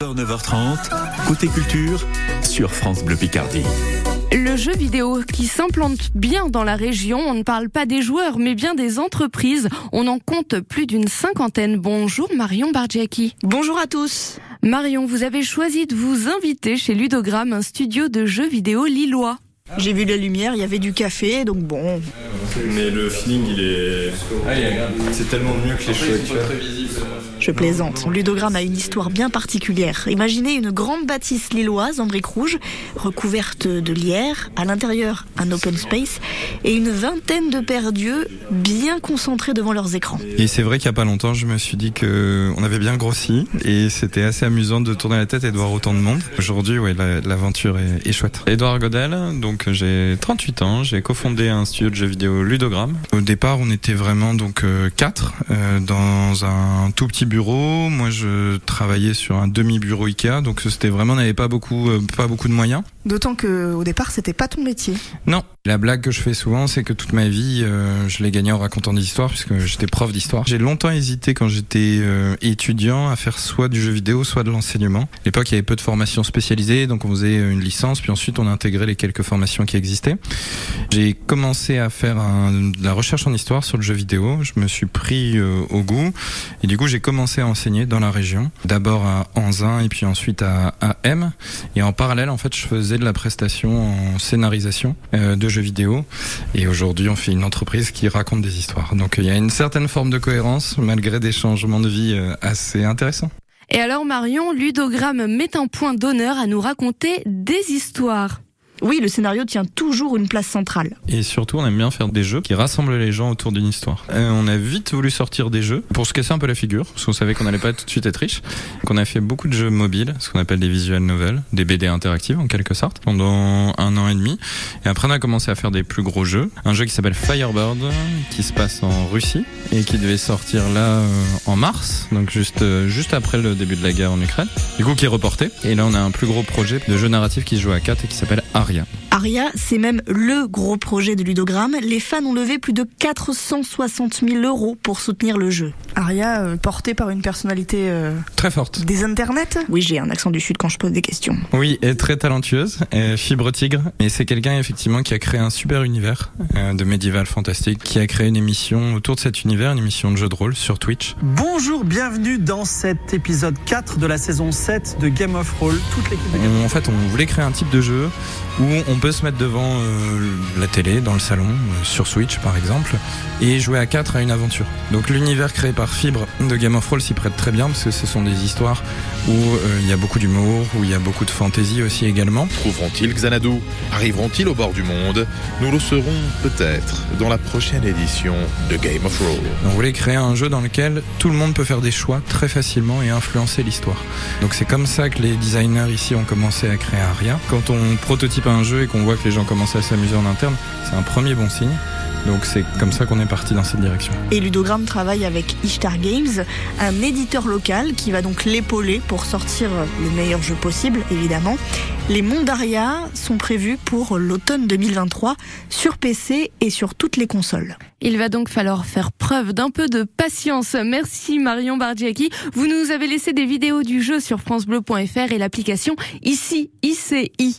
9h30, côté culture, sur France Bleu Picardie. Le jeu vidéo qui s'implante bien dans la région, on ne parle pas des joueurs mais bien des entreprises. On en compte plus d'une cinquantaine. Bonjour Marion Bargiaki. Bonjour à tous. Marion, vous avez choisi de vous inviter chez Ludogramme, un studio de jeux vidéo lillois. J'ai vu la lumière, il y avait du café, donc bon. Mais le feeling, il est. C'est tellement mieux que les actuels. Je plaisante. Ludogramme a une histoire bien particulière. Imaginez une grande bâtisse lilloise en briques rouges, recouverte de lierre, à l'intérieur un open space et une vingtaine de paires d'yeux bien concentrés devant leurs écrans. Et c'est vrai qu'il n'y a pas longtemps, je me suis dit que on avait bien grossi et c'était assez amusant de tourner la tête et de voir autant de monde. Aujourd'hui, ouais, l'aventure est, est chouette. Edouard Godel, donc j'ai 38 ans, j'ai cofondé un studio de jeux vidéo Ludogramme. Au départ, on était vraiment donc euh, quatre euh, dans un tout petit bureau. Moi, je travaillais sur un demi-bureau Ikea, donc c'était vraiment, on n'avait pas beaucoup, euh, pas beaucoup de moyens. D'autant que au départ, c'était pas ton métier. Non. La blague que je fais souvent, c'est que toute ma vie, euh, je l'ai gagnée en racontant des histoires, puisque j'étais prof d'histoire. J'ai longtemps hésité quand j'étais euh, étudiant à faire soit du jeu vidéo, soit de l'enseignement. À l'époque, il y avait peu de formations spécialisées, donc on faisait une licence, puis ensuite on a intégré les quelques formations qui existaient. J'ai commencé à faire de la recherche en histoire sur le jeu vidéo. Je me suis pris au goût, et du coup, j'ai commencé à enseigner dans la région. D'abord à Anzin, et puis ensuite à, à M. Et en parallèle, en fait, je faisais de la prestation en scénarisation euh, de jeux vidéo. Et aujourd'hui, on fait une entreprise qui raconte des histoires. Donc il y a une certaine forme de cohérence malgré des changements de vie euh, assez intéressants. Et alors Marion, Ludogramme met un point d'honneur à nous raconter des histoires. Oui, le scénario tient toujours une place centrale. Et surtout, on aime bien faire des jeux qui rassemblent les gens autour d'une histoire. Euh, on a vite voulu sortir des jeux pour se casser un peu la figure, parce qu'on savait qu'on n'allait pas tout de suite être riche. Donc on a fait beaucoup de jeux mobiles, ce qu'on appelle des visual novels, des BD interactives en quelque sorte, pendant un an et demi. Et après, on a commencé à faire des plus gros jeux. Un jeu qui s'appelle Firebird, qui se passe en Russie et qui devait sortir là euh, en mars, donc juste euh, juste après le début de la guerre en Ukraine. Du coup, qui est reporté. Et là, on a un plus gros projet de jeu narratif qui se joue à 4 et qui s'appelle Aria. Aria, c'est même le gros projet de Ludogramme. Les fans ont levé plus de 460 000 euros pour soutenir le jeu. Aria, euh, porté par une personnalité euh, très forte des internets. Oui, j'ai un accent du sud quand je pose des questions. Oui, et très talentueuse, et fibre tigre. Et c'est quelqu'un effectivement qui a créé un super univers euh, de médiéval fantastique, qui a créé une émission autour de cet univers, une émission de jeu de rôle sur Twitch. Bonjour, bienvenue dans cet épisode 4 de la saison 7 de Game of Roll. Toute l'équipe de Game En fait, on voulait créer un type de jeu où on peut se mettre devant euh, la télé, dans le salon, euh, sur Switch par exemple, et jouer à 4 à une aventure. Donc l'univers créé par Fibre de Game of Thrones s'y prête très bien parce que ce sont des histoires où euh, il y a beaucoup d'humour, où il y a beaucoup de fantaisie aussi également. Trouveront-ils Xanadu? Arriveront-ils au bord du monde? Nous le saurons peut-être dans la prochaine édition de Game of Thrones. On voulait créer un jeu dans lequel tout le monde peut faire des choix très facilement et influencer l'histoire. Donc c'est comme ça que les designers ici ont commencé à créer Aria. Quand on prototype un jeu et qu'on voit que les gens commencent à s'amuser en interne, c'est un premier bon signe. Donc c'est comme ça qu'on est parti dans cette direction. Et Ludogramme travaille avec Ishtar Games, un éditeur local qui va donc l'épauler pour sortir le meilleur jeu possible, évidemment. Les Mondaria sont prévus pour l'automne 2023 sur PC et sur toutes les consoles. Il va donc falloir faire preuve d'un peu de patience. Merci Marion Bardiaki. Vous nous avez laissé des vidéos du jeu sur francebleu.fr et l'application ICI ICI.